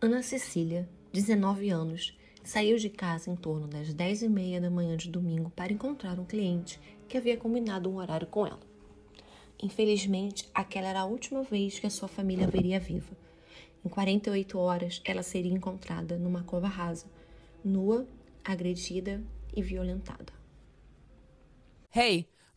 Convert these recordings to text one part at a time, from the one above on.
Ana Cecília, 19 anos, saiu de casa em torno das 10 e meia da manhã de domingo para encontrar um cliente que havia combinado um horário com ela. Infelizmente, aquela era a última vez que a sua família veria viva. Em 48 horas, ela seria encontrada numa cova rasa, nua, agredida e violentada. Hey!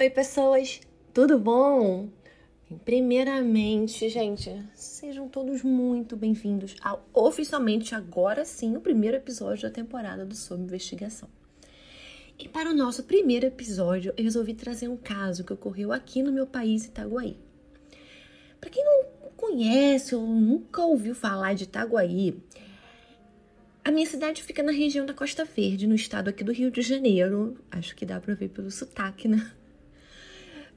Oi, pessoas, tudo bom? Primeiramente, gente, sejam todos muito bem-vindos ao oficialmente agora sim o primeiro episódio da temporada do Sob Investigação. E para o nosso primeiro episódio, eu resolvi trazer um caso que ocorreu aqui no meu país, Itaguaí. Para quem não conhece ou nunca ouviu falar de Itaguaí, a minha cidade fica na região da Costa Verde, no estado aqui do Rio de Janeiro. Acho que dá para ver pelo sotaque, né?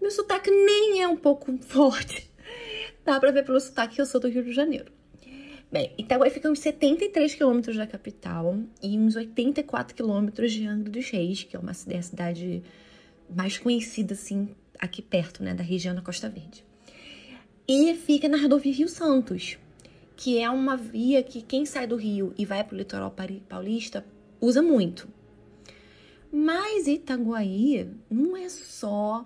Meu sotaque nem é um pouco forte. Dá pra ver pelo sotaque que eu sou do Rio de Janeiro. Bem, Itaguaí fica uns 73 quilômetros da capital e uns 84 quilômetros de Angra dos Reis, que é uma é cidade mais conhecida, assim, aqui perto, né, da região da Costa Verde. E fica na rodovia Rio Santos, que é uma via que quem sai do Rio e vai para o litoral paulista usa muito. Mas Itaguaí não é só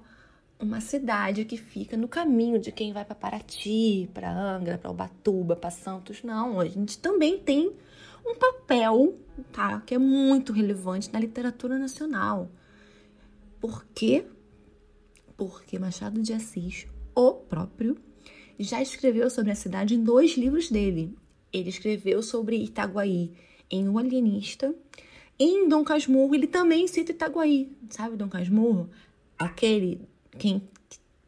uma cidade que fica no caminho de quem vai para Paraty, para Angra, para Ubatuba, para Santos. Não, a gente também tem um papel, tá, que é muito relevante na literatura nacional. Por quê? Porque Machado de Assis, o próprio, já escreveu sobre a cidade em dois livros dele. Ele escreveu sobre Itaguaí em O Alienista. Em Dom Casmurro, ele também cita Itaguaí. Sabe Dom Casmurro? Aquele quem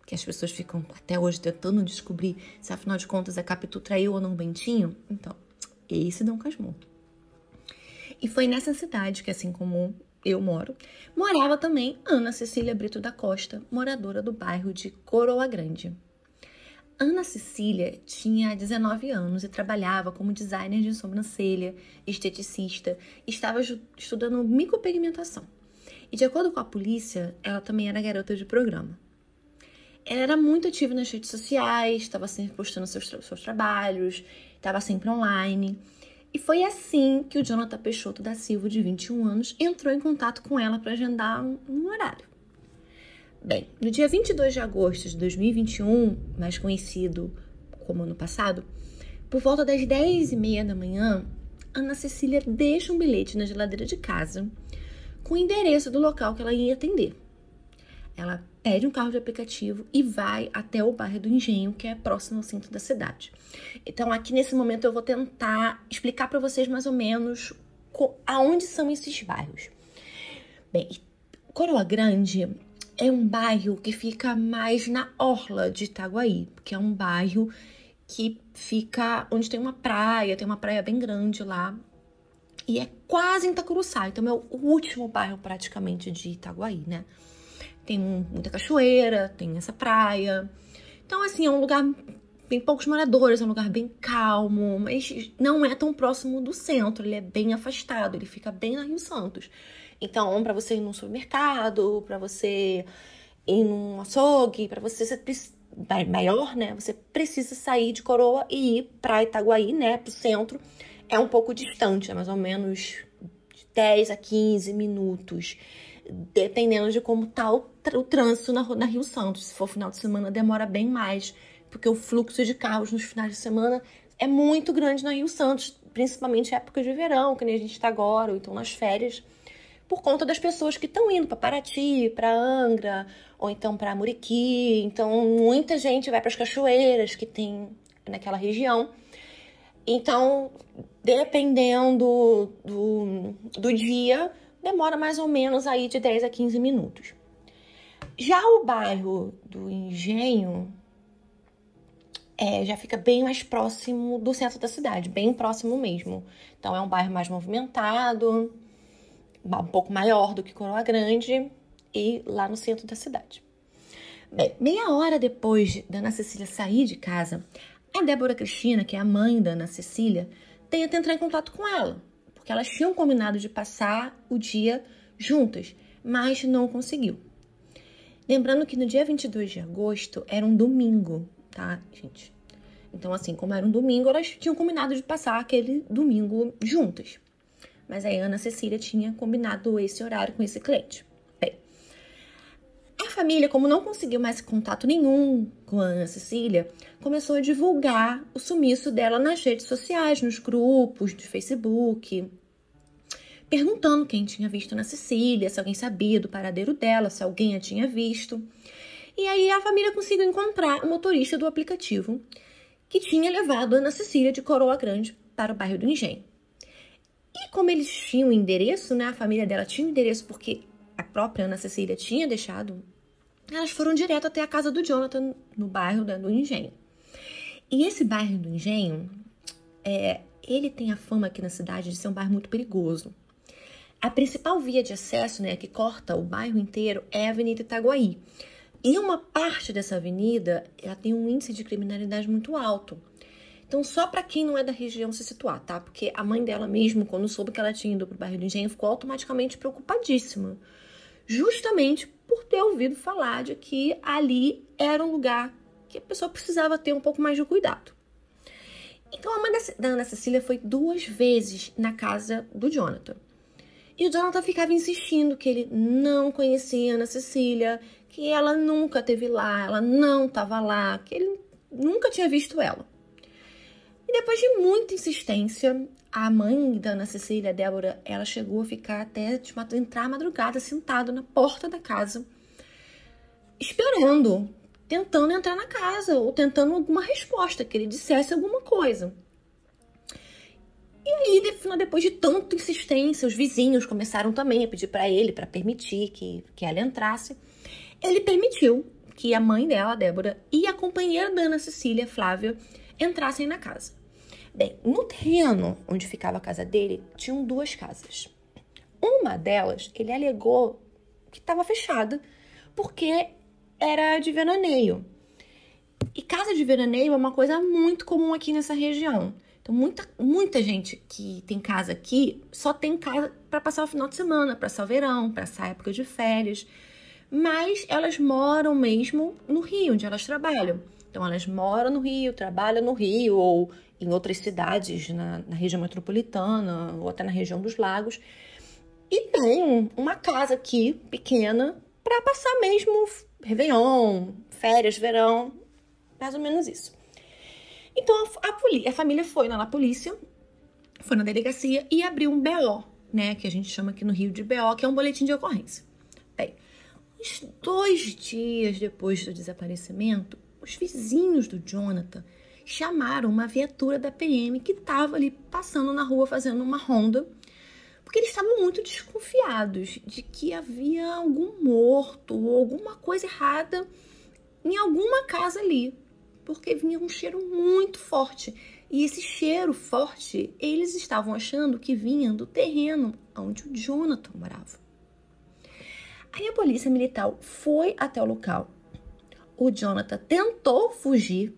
que as pessoas ficam até hoje tentando descobrir se afinal de contas a Capitu traiu ou não Bentinho. Então, esse Dom Casmurro. E foi nessa cidade que, assim como eu moro, morava também Ana Cecília Brito da Costa, moradora do bairro de Coroa Grande. Ana Cecília tinha 19 anos e trabalhava como designer de sobrancelha, esteticista, e estava estudando micropigmentação. E de acordo com a polícia, ela também era garota de programa. Ela era muito ativa nas redes sociais, estava sempre postando seus, seus trabalhos, estava sempre online. E foi assim que o Jonathan Peixoto da Silva, de 21 anos, entrou em contato com ela para agendar um, um horário. Bem, no dia 22 de agosto de 2021, mais conhecido como ano passado, por volta das 10 e meia da manhã, Ana Cecília deixa um bilhete na geladeira de casa com o endereço do local que ela ia atender. Ela pede um carro de aplicativo e vai até o bairro do Engenho, que é próximo ao centro da cidade. Então, aqui nesse momento, eu vou tentar explicar para vocês mais ou menos aonde são esses bairros. Bem, Coroa Grande é um bairro que fica mais na orla de Itaguaí, que é um bairro que fica onde tem uma praia, tem uma praia bem grande lá, e é quase em Itacuruçá, então é o último bairro praticamente de Itaguaí, né? Tem muita cachoeira, tem essa praia. Então, assim, é um lugar tem poucos moradores, é um lugar bem calmo, mas não é tão próximo do centro, ele é bem afastado, ele fica bem na Rio Santos. Então, para você ir num supermercado, para você ir num açougue, para você ser maior, né? Você precisa sair de Coroa e ir para Itaguaí, né, pro centro é um pouco distante, é mais ou menos de 10 a 15 minutos, dependendo de como tá o, o trânsito na, na Rio Santos. Se for final de semana, demora bem mais, porque o fluxo de carros nos finais de semana é muito grande na Rio Santos, principalmente época de verão, que nem a gente está agora, ou então nas férias, por conta das pessoas que estão indo para Paraty, para Angra, ou então para Muriqui. Então, muita gente vai para as cachoeiras que tem naquela região. Então, dependendo do, do dia, demora mais ou menos aí de 10 a 15 minutos. Já o bairro do Engenho é, já fica bem mais próximo do centro da cidade, bem próximo mesmo. Então é um bairro mais movimentado, um pouco maior do que Coroa Grande e lá no centro da cidade. Bem, meia hora depois da Ana Cecília sair de casa, a Débora Cristina, que é a mãe da Ana Cecília, tenta entrar em contato com ela, porque elas tinham combinado de passar o dia juntas, mas não conseguiu. Lembrando que no dia 22 de agosto era um domingo, tá, gente? Então, assim, como era um domingo, elas tinham combinado de passar aquele domingo juntas. Mas aí a Ana Cecília tinha combinado esse horário com esse cliente. Família, como não conseguiu mais contato nenhum com a Ana Cecília, começou a divulgar o sumiço dela nas redes sociais, nos grupos de Facebook, perguntando quem tinha visto Ana Cecília, se alguém sabia do paradeiro dela, se alguém a tinha visto. E aí a família conseguiu encontrar o motorista do aplicativo que tinha levado a Ana Cecília de Coroa Grande para o bairro do Engenho. E como eles tinham endereço, né? A família dela tinha endereço porque a própria Ana Cecília tinha deixado. Elas foram direto até a casa do Jonathan no bairro do Engenho. E esse bairro do Engenho, é, ele tem a fama aqui na cidade de ser um bairro muito perigoso. A principal via de acesso, né, que corta o bairro inteiro, é a Avenida Itaguaí. E uma parte dessa avenida, ela tem um índice de criminalidade muito alto. Então, só para quem não é da região se situar, tá? Porque a mãe dela mesmo, quando soube que ela tinha ido pro bairro do Engenho, ficou automaticamente preocupadíssima. Justamente por ter ouvido falar de que ali era um lugar que a pessoa precisava ter um pouco mais de cuidado. Então, a mãe da Ana Cecília foi duas vezes na casa do Jonathan. E o Jonathan ficava insistindo que ele não conhecia Ana Cecília, que ela nunca teve lá, ela não estava lá, que ele nunca tinha visto ela. E depois de muita insistência, a mãe da Ana Cecília, Débora, ela chegou a ficar até de entrar à madrugada sentado na porta da casa, esperando, tentando entrar na casa ou tentando alguma resposta, que ele dissesse alguma coisa. E aí, depois de tanta insistência, os vizinhos começaram também a pedir para ele para permitir que, que ela entrasse. Ele permitiu que a mãe dela, Débora, e a companheira da Ana Cecília, Flávia, entrassem na casa. Bem, no terreno onde ficava a casa dele, tinham duas casas. Uma delas, ele alegou que estava fechada porque era de veraneio. E casa de veraneio é uma coisa muito comum aqui nessa região. Então, muita, muita gente que tem casa aqui só tem casa para passar o final de semana, para passar o verão, para passar a época de férias. Mas elas moram mesmo no Rio, onde elas trabalham. Então, elas moram no Rio, trabalham no Rio ou em outras cidades na, na região metropolitana ou até na região dos lagos. E tem uma casa aqui pequena para passar mesmo Réveillon, férias, verão, mais ou menos isso. Então a, a, a família foi na polícia, foi na delegacia e abriu um BO, né? Que a gente chama aqui no Rio de BO, que é um boletim de ocorrência. Bem, uns dois dias depois do desaparecimento, os vizinhos do Jonathan chamaram uma viatura da PM que estava ali passando na rua fazendo uma ronda, porque eles estavam muito desconfiados de que havia algum morto ou alguma coisa errada em alguma casa ali porque vinha um cheiro muito forte. E esse cheiro forte, eles estavam achando que vinha do terreno onde o Jonathan morava. Aí a polícia militar foi até o local. O Jonathan tentou fugir,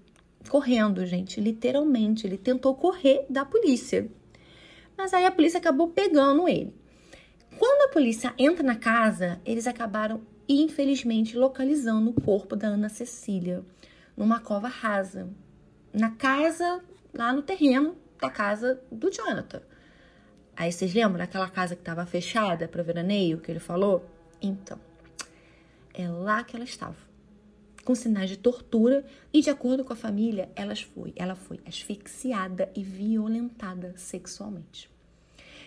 correndo, gente, literalmente. Ele tentou correr da polícia. Mas aí a polícia acabou pegando ele. Quando a polícia entra na casa, eles acabaram, infelizmente, localizando o corpo da Ana Cecília numa cova rasa, na casa, lá no terreno da casa do Jonathan. Aí vocês lembram daquela casa que estava fechada para veraneio que ele falou? Então, é lá que ela estava, com sinais de tortura e de acordo com a família, ela foi, ela foi asfixiada e violentada sexualmente.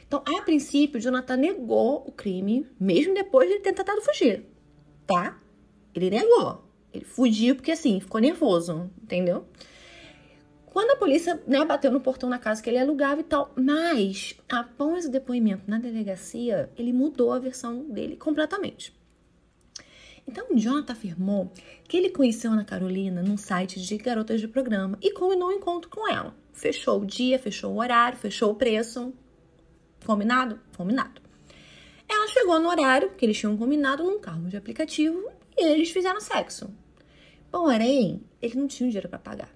Então, a princípio, Jonathan negou o crime, mesmo depois de ter tentado fugir, tá? Ele negou. Ele fugiu porque, assim, ficou nervoso, entendeu? Quando a polícia né, bateu no portão na casa que ele alugava e tal, mas após o depoimento na delegacia, ele mudou a versão dele completamente. Então, Jonathan afirmou que ele conheceu Ana Carolina num site de garotas de programa e combinou um encontro com ela. Fechou o dia, fechou o horário, fechou o preço. Combinado? Combinado. Ela chegou no horário que eles tinham combinado num carro de aplicativo e eles fizeram sexo. Porém, ele não tinha dinheiro para pagar.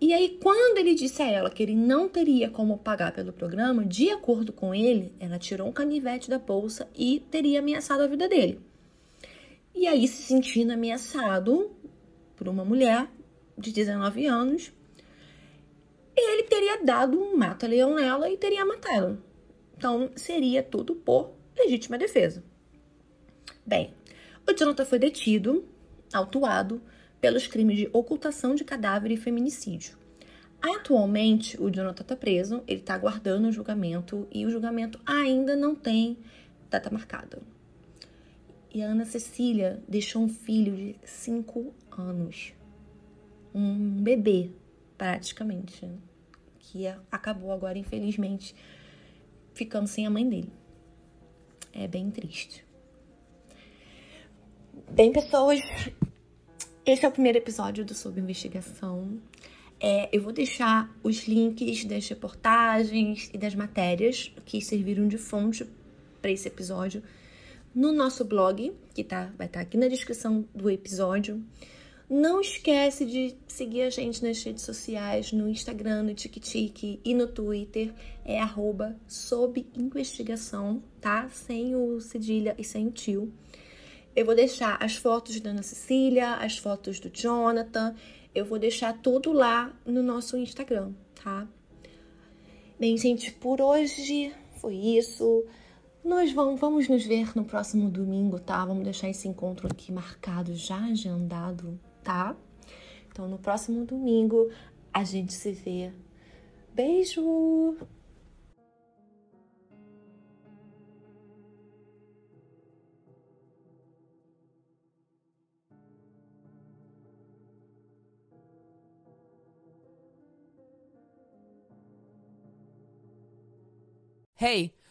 E aí, quando ele disse a ela que ele não teria como pagar pelo programa, de acordo com ele, ela tirou um canivete da bolsa e teria ameaçado a vida dele. E aí, se sentindo ameaçado por uma mulher de 19 anos, ele teria dado um mata-leão nela e teria matado. Então, seria tudo por legítima defesa. Bem, o Jonathan foi detido, autuado, pelos crimes de ocultação de cadáver e feminicídio. Atualmente, o Jonathan está preso, ele está aguardando o julgamento e o julgamento ainda não tem data marcada. E a Ana Cecília deixou um filho de 5 anos, um bebê, praticamente, que acabou agora, infelizmente, ficando sem a mãe dele. É bem triste. Bem, pessoas, esse é o primeiro episódio do Sob Investigação. É, eu vou deixar os links das reportagens e das matérias que serviram de fonte para esse episódio no nosso blog, que tá, vai estar tá aqui na descrição do episódio. Não esquece de seguir a gente nas redes sociais, no Instagram, no TikTok e no Twitter. É arroba sob investigação, tá? Sem o cedilha e sem o tio. Eu vou deixar as fotos da Ana Cecília, as fotos do Jonathan. Eu vou deixar tudo lá no nosso Instagram, tá? Bem, gente, por hoje foi isso. Nós vamos, vamos nos ver no próximo domingo, tá? Vamos deixar esse encontro aqui marcado, já agendado, tá? Então, no próximo domingo a gente se vê. Beijo! Hey,